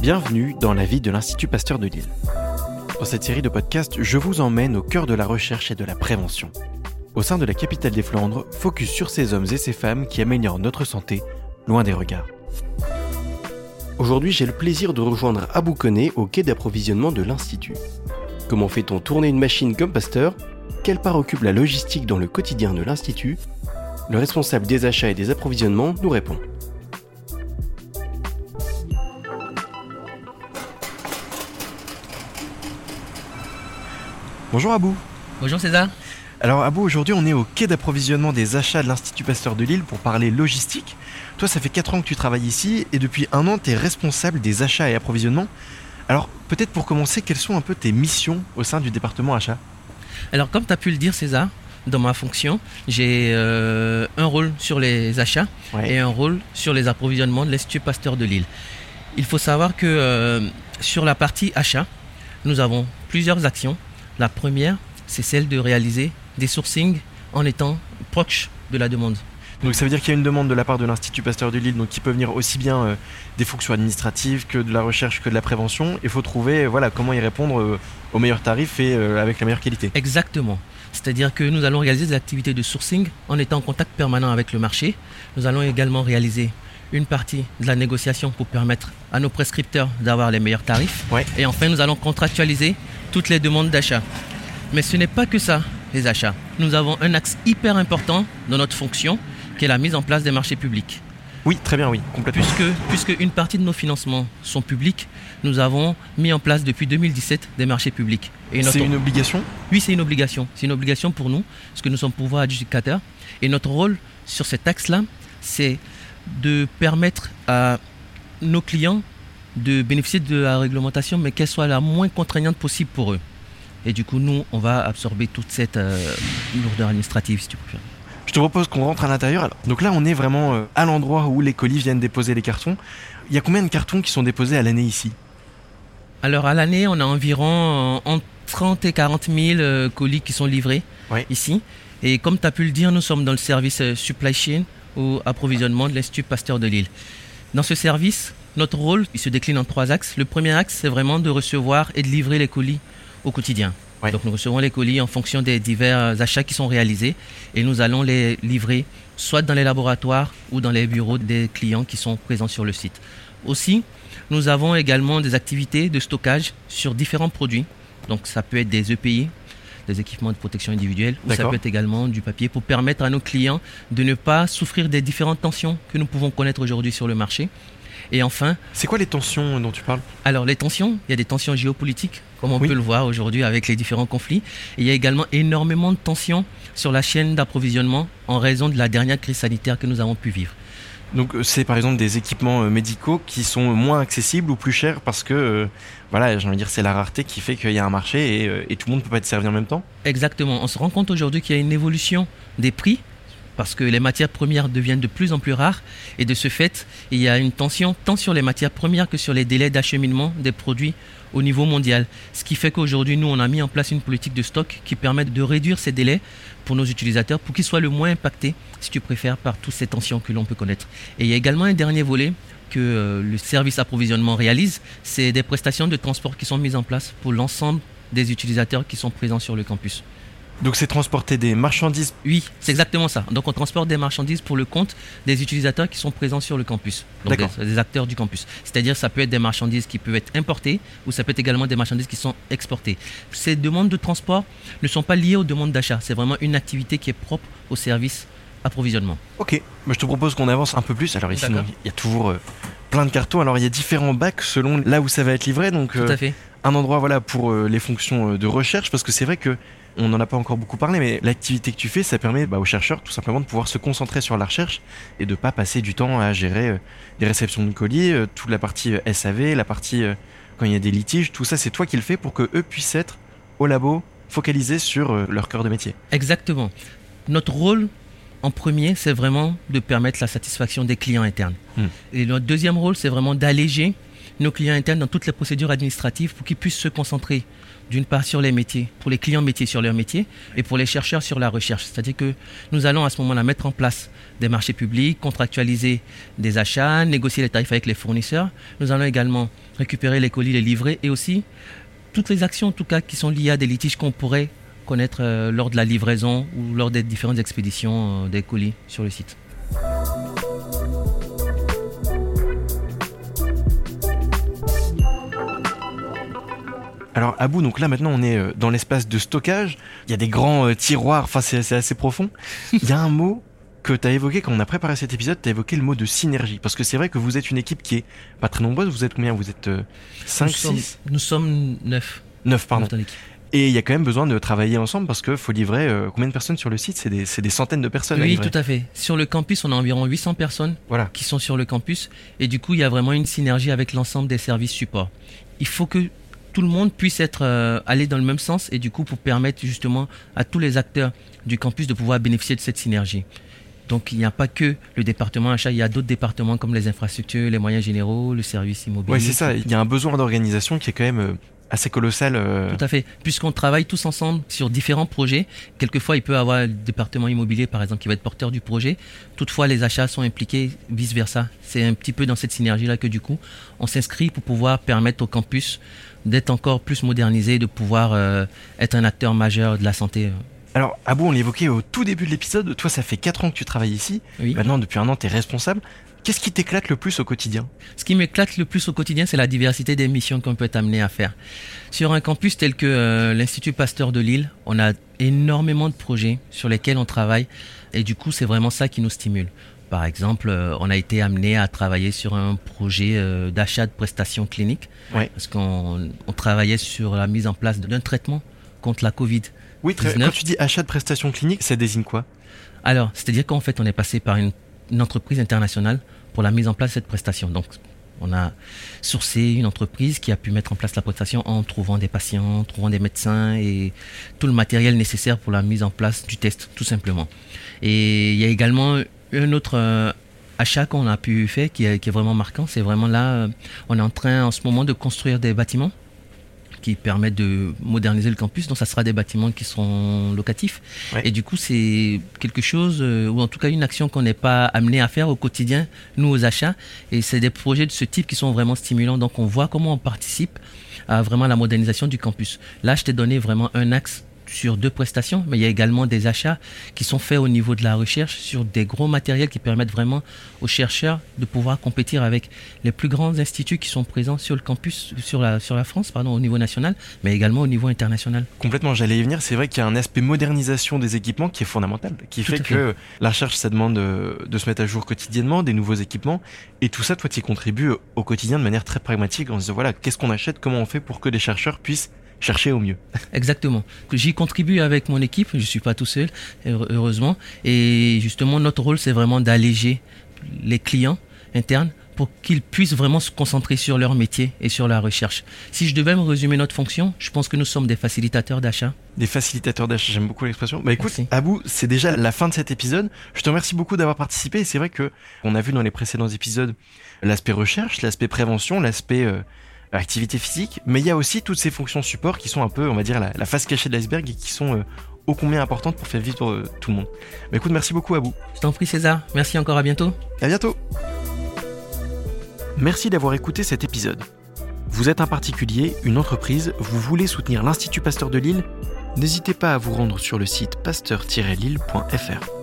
Bienvenue dans la vie de l'Institut Pasteur de Lille. Dans cette série de podcasts, je vous emmène au cœur de la recherche et de la prévention. Au sein de la capitale des Flandres, focus sur ces hommes et ces femmes qui améliorent notre santé, loin des regards. Aujourd'hui, j'ai le plaisir de rejoindre Abou Koné au quai d'approvisionnement de l'Institut. Comment fait-on tourner une machine comme Pasteur? Quelle part occupe la logistique dans le quotidien de l'Institut? Le responsable des achats et des approvisionnements nous répond. Bonjour Abou. Bonjour César. Alors Abou, aujourd'hui on est au quai d'approvisionnement des achats de l'Institut Pasteur de Lille pour parler logistique. Toi ça fait 4 ans que tu travailles ici et depuis un an tu es responsable des achats et approvisionnements. Alors peut-être pour commencer, quelles sont un peu tes missions au sein du département achat? Alors comme tu as pu le dire César, dans ma fonction, j'ai euh, un rôle sur les achats Ouais. et un rôle sur les approvisionnements de l'Institut Pasteur de Lille. Il faut savoir que euh, sur la partie achat, nous avons plusieurs actions. La première, c'est celle de réaliser des sourcings en étant proche de la demande. Donc ça veut dire qu'il y a une demande de la part de l'Institut Pasteur de Lille donc qui peut venir aussi bien euh, des fonctions administratives que de la recherche que de la prévention. Il faut trouver euh, voilà comment y répondre euh, au meilleur tarif et euh, avec la meilleure qualité. Exactement. C'est-à-dire que nous allons réaliser des activités de sourcing en étant en contact permanent avec le marché. Nous allons également réaliser une partie de la négociation pour permettre à nos prescripteurs d'avoir les meilleurs tarifs. Ouais. Et enfin, nous allons contractualiser toutes les demandes d'achat. Mais ce n'est pas que ça, les achats. Nous avons un axe hyper important dans notre fonction, qui est la mise en place des marchés publics. Oui, très bien, oui, complètement. Puisque, puisque une partie de nos financements sont publics, nous avons mis en place depuis 2017 des marchés publics. Et notre- C'est une obligation? Oui, c'est une obligation. C'est une obligation pour nous, parce que nous sommes pouvoir adjudicateur. Et notre rôle sur cet axe-là, c'est de permettre à nos clients de bénéficier de la réglementation, mais qu'elle soit la moins contraignante possible pour eux. Et du coup, nous, on va absorber toute cette euh, lourdeur administrative, si tu préfères. Je te propose qu'on rentre à l'intérieur. Donc là, on est vraiment euh, à l'endroit où les colis viennent déposer les cartons. Il y a combien de cartons qui sont déposés à l'année ici? Alors, à l'année, on a environ euh, entre 30 et 40 000 euh, colis qui sont livrés ici. Et comme tu as pu le dire, nous sommes dans le service supply chain ou approvisionnement de l'Institut Pasteur de Lille. Dans ce service, notre rôle, il se décline en trois axes. Le premier axe, c'est vraiment de recevoir et de livrer les colis au quotidien. Ouais. Donc nous recevons les colis en fonction des divers achats qui sont réalisés et nous allons les livrer soit dans les laboratoires ou dans les bureaux des clients qui sont présents sur le site. Aussi, nous avons également des activités de stockage sur différents produits. Donc ça peut être des EPI, des équipements de protection individuelle, ou ça peut être également du papier pour permettre à nos clients de ne pas souffrir des différentes tensions que nous pouvons connaître aujourd'hui sur le marché. Et enfin, C'est quoi les tensions dont tu parles? alors les tensions, il y a des tensions géopolitiques, comme on Oui. peut le voir aujourd'hui avec les différents conflits. Et il y a également énormément de tensions sur la chaîne d'approvisionnement en raison de la dernière crise sanitaire que nous avons pu vivre. Donc euh, c'est par exemple des équipements euh, médicaux qui sont moins accessibles ou plus chers parce que euh, voilà, j'ai envie de dire c'est la rareté qui fait qu'il y a un marché et, et tout le monde peut pas être servi en même temps? Exactement. On se rend compte aujourd'hui qu'il y a une évolution des prix parce que les matières premières deviennent de plus en plus rares et de ce fait, il y a une tension tant sur les matières premières que sur les délais d'acheminement des produits au niveau mondial. Ce qui fait qu'aujourd'hui, nous, on a mis en place une politique de stock qui permet de réduire ces délais pour nos utilisateurs pour qu'ils soient le moins impactés, si tu préfères, par toutes ces tensions que l'on peut connaître. Et il y a également un dernier volet que euh, le service approvisionnement réalise, c'est des prestations de transport qui sont mises en place pour l'ensemble des utilisateurs qui sont présents sur le campus. Donc c'est transporter des marchandises. Oui, c'est exactement ça. Donc on transporte des marchandises pour le compte des utilisateurs qui sont présents sur le campus. Donc des, des acteurs du campus. C'est-à-dire ça peut être des marchandises qui peuvent être importées ou ça peut être également des marchandises qui sont exportées. Ces demandes de transport ne sont pas liées aux demandes d'achat. C'est vraiment une activité qui est propre au service approvisionnement. Ok, Moi, je te propose qu'on avance un peu plus. Alors ici, il y a toujours euh, plein de cartons. Alors il y a différents bacs selon là où ça va être livré. Donc Tout euh, à fait. un endroit voilà pour euh, les fonctions euh, de recherche parce que c'est vrai que on n'en a pas encore beaucoup parlé, mais l'activité que tu fais, ça permet bah, aux chercheurs tout simplement de pouvoir se concentrer sur la recherche et de pas passer du temps à gérer euh, les réceptions de colis, euh, toute la partie euh, SAV, la partie euh, quand il y a des litiges, tout ça c'est toi qui le fais pour que eux puissent être au labo focalisés sur leur cœur de métier. Exactement. Notre rôle en premier, c'est vraiment de permettre la satisfaction des clients internes. Hmm. Et notre deuxième rôle, c'est vraiment d'alléger nos clients internes dans toutes les procédures administratives pour qu'ils puissent se concentrer d'une part sur les métiers, pour les clients métiers sur leur métier, et pour les chercheurs sur la recherche. C'est-à-dire que nous allons à ce moment-là mettre en place des marchés publics, contractualiser des achats, négocier les tarifs avec les fournisseurs. Nous allons également récupérer les colis, les livrer, et aussi toutes les actions en tout cas qui sont liées à des litiges qu'on pourrait connaître euh, lors de la livraison ou lors des différentes expéditions euh, des colis sur le site. Alors à bout, donc là maintenant on est euh, dans l'espace de stockage, il y a des grands euh, tiroirs, enfin c'est assez profond. Il y a un mot que tu as évoqué quand on a préparé cet épisode, tu as évoqué le mot de synergie. Parce que c'est vrai que vous êtes une équipe qui est pas très nombreuse, vous êtes combien? Vous êtes 5, nous 6 Nous sommes 9. 9, pardon. Et il y a quand même besoin de travailler ensemble parce qu'il faut livrer euh, combien de personnes sur le site? C'est des, des, centaines de personnes. Oui, tout à fait. Sur le campus, on a environ 800 personnes voilà. qui sont sur le campus. Et du coup, il y a vraiment une synergie avec l'ensemble des services support. Il faut que tout le monde puisse être euh, aller dans le même sens et du coup pour permettre justement à tous les acteurs du campus de pouvoir bénéficier de cette synergie. Donc il n'y a pas que le département achat, il y a d'autres départements comme les infrastructures, les moyens généraux, le service immobilier. Oui, c'est ça. Il y a un besoin d'organisation qui est quand même euh, assez colossal. Euh. Tout à fait. Puisqu'on travaille tous ensemble sur différents projets, quelquefois il peut y avoir le département immobilier par exemple qui va être porteur du projet. Toutefois, les achats sont impliqués, vice versa. C'est un petit peu dans cette synergie là que du coup, on s'inscrit pour pouvoir permettre au campus d'être encore plus modernisé, de pouvoir euh, être un acteur majeur de la santé. Alors, Abou, on l'évoquait au tout début de l'épisode, toi ça fait 4 ans que tu travailles ici, oui. maintenant depuis un an tu es responsable. Qu'est-ce qui t'éclate le plus au quotidien? Ce qui m'éclate le plus au quotidien, c'est la diversité des missions qu'on peut être amené à faire. Sur un campus tel que euh, l'Institut Pasteur de Lille, on a énormément de projets sur lesquels on travaille et du coup c'est vraiment ça qui nous stimule. Par exemple, euh, on a été amené à travailler sur un projet euh, d'achat de prestations cliniques parce qu'on travaillait sur la mise en place d'un traitement contre la Covid. Oui, quand tu dis achat de prestations cliniques, ça désigne quoi? Alors, c'est-à-dire qu'en fait, on est passé par une, entreprise internationale pour la mise en place de cette prestation. Donc, on a sourcé une entreprise qui a pu mettre en place la prestation en trouvant des patients, en trouvant des médecins et tout le matériel nécessaire pour la mise en place du test, tout simplement. Et il y a également un autre euh, achat qu'on a pu faire qui est, vraiment marquant, c'est vraiment là, euh, on est en train en ce moment de construire des bâtiments qui permettent de moderniser le campus. Donc, ça sera des bâtiments qui seront locatifs. Et du coup, c'est quelque chose, euh, ou en tout cas une action qu'on n'est pas amené à faire au quotidien, nous, aux achats. Et c'est des projets de ce type qui sont vraiment stimulants. Donc, on voit comment on participe à vraiment la modernisation du campus. Là, je t'ai donné vraiment un axe sur deux prestations, mais il y a également des achats qui sont faits au niveau de la recherche sur des gros matériels qui permettent vraiment aux chercheurs de pouvoir compétir avec les plus grands instituts qui sont présents sur le campus, sur la, sur la France, pardon, au niveau national, mais également au niveau international. Complètement, j'allais y venir. C'est vrai qu'il y a un aspect modernisation des équipements qui est fondamental, qui fait, que la recherche, ça demande de, de, se mettre à jour quotidiennement, des nouveaux équipements, et tout ça, toi, tu y contribues au quotidien de manière très pragmatique en se disant, voilà, qu'est-ce qu'on achète, comment on fait pour que les chercheurs puissent chercher au mieux. Exactement. J'y contribue avec mon équipe, je ne suis pas tout seul, heureusement. Et justement, notre rôle, c'est vraiment d'alléger les clients internes pour qu'ils puissent vraiment se concentrer sur leur métier et sur la recherche. Si je devais me résumer notre fonction, je pense que nous sommes des facilitateurs d'achat. Des facilitateurs d'achat, j'aime beaucoup l'expression. Bah écoute, Abou, c'est déjà la fin de cet épisode. Je te remercie beaucoup d'avoir participé. C'est vrai que on a vu dans les précédents épisodes l'aspect recherche, l'aspect prévention, l'aspect euh, activité physique, mais il y a aussi toutes ces fonctions support qui sont un peu, on va dire, la, face cachée de l'iceberg et qui sont euh, ô combien importantes pour faire vivre euh, tout le monde. Mais écoute, merci beaucoup à vous. Je t'en prie César, merci encore, à bientôt. À bientôt. Merci d'avoir écouté cet épisode. Vous êtes un particulier, une entreprise, vous voulez soutenir l'Institut Pasteur de Lille? N'hésitez pas à vous rendre sur le site pasteur-lille.fr.